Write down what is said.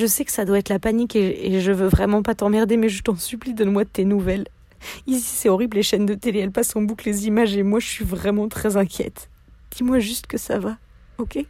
Je sais que ça doit être la panique et, je veux vraiment pas t'emmerder, mais je t'en supplie, donne-moi de tes nouvelles. Ici, c'est horrible, les chaînes de télé, elles passent en boucle les images et moi, je suis vraiment très inquiète. Dis-moi juste que ça va, ok?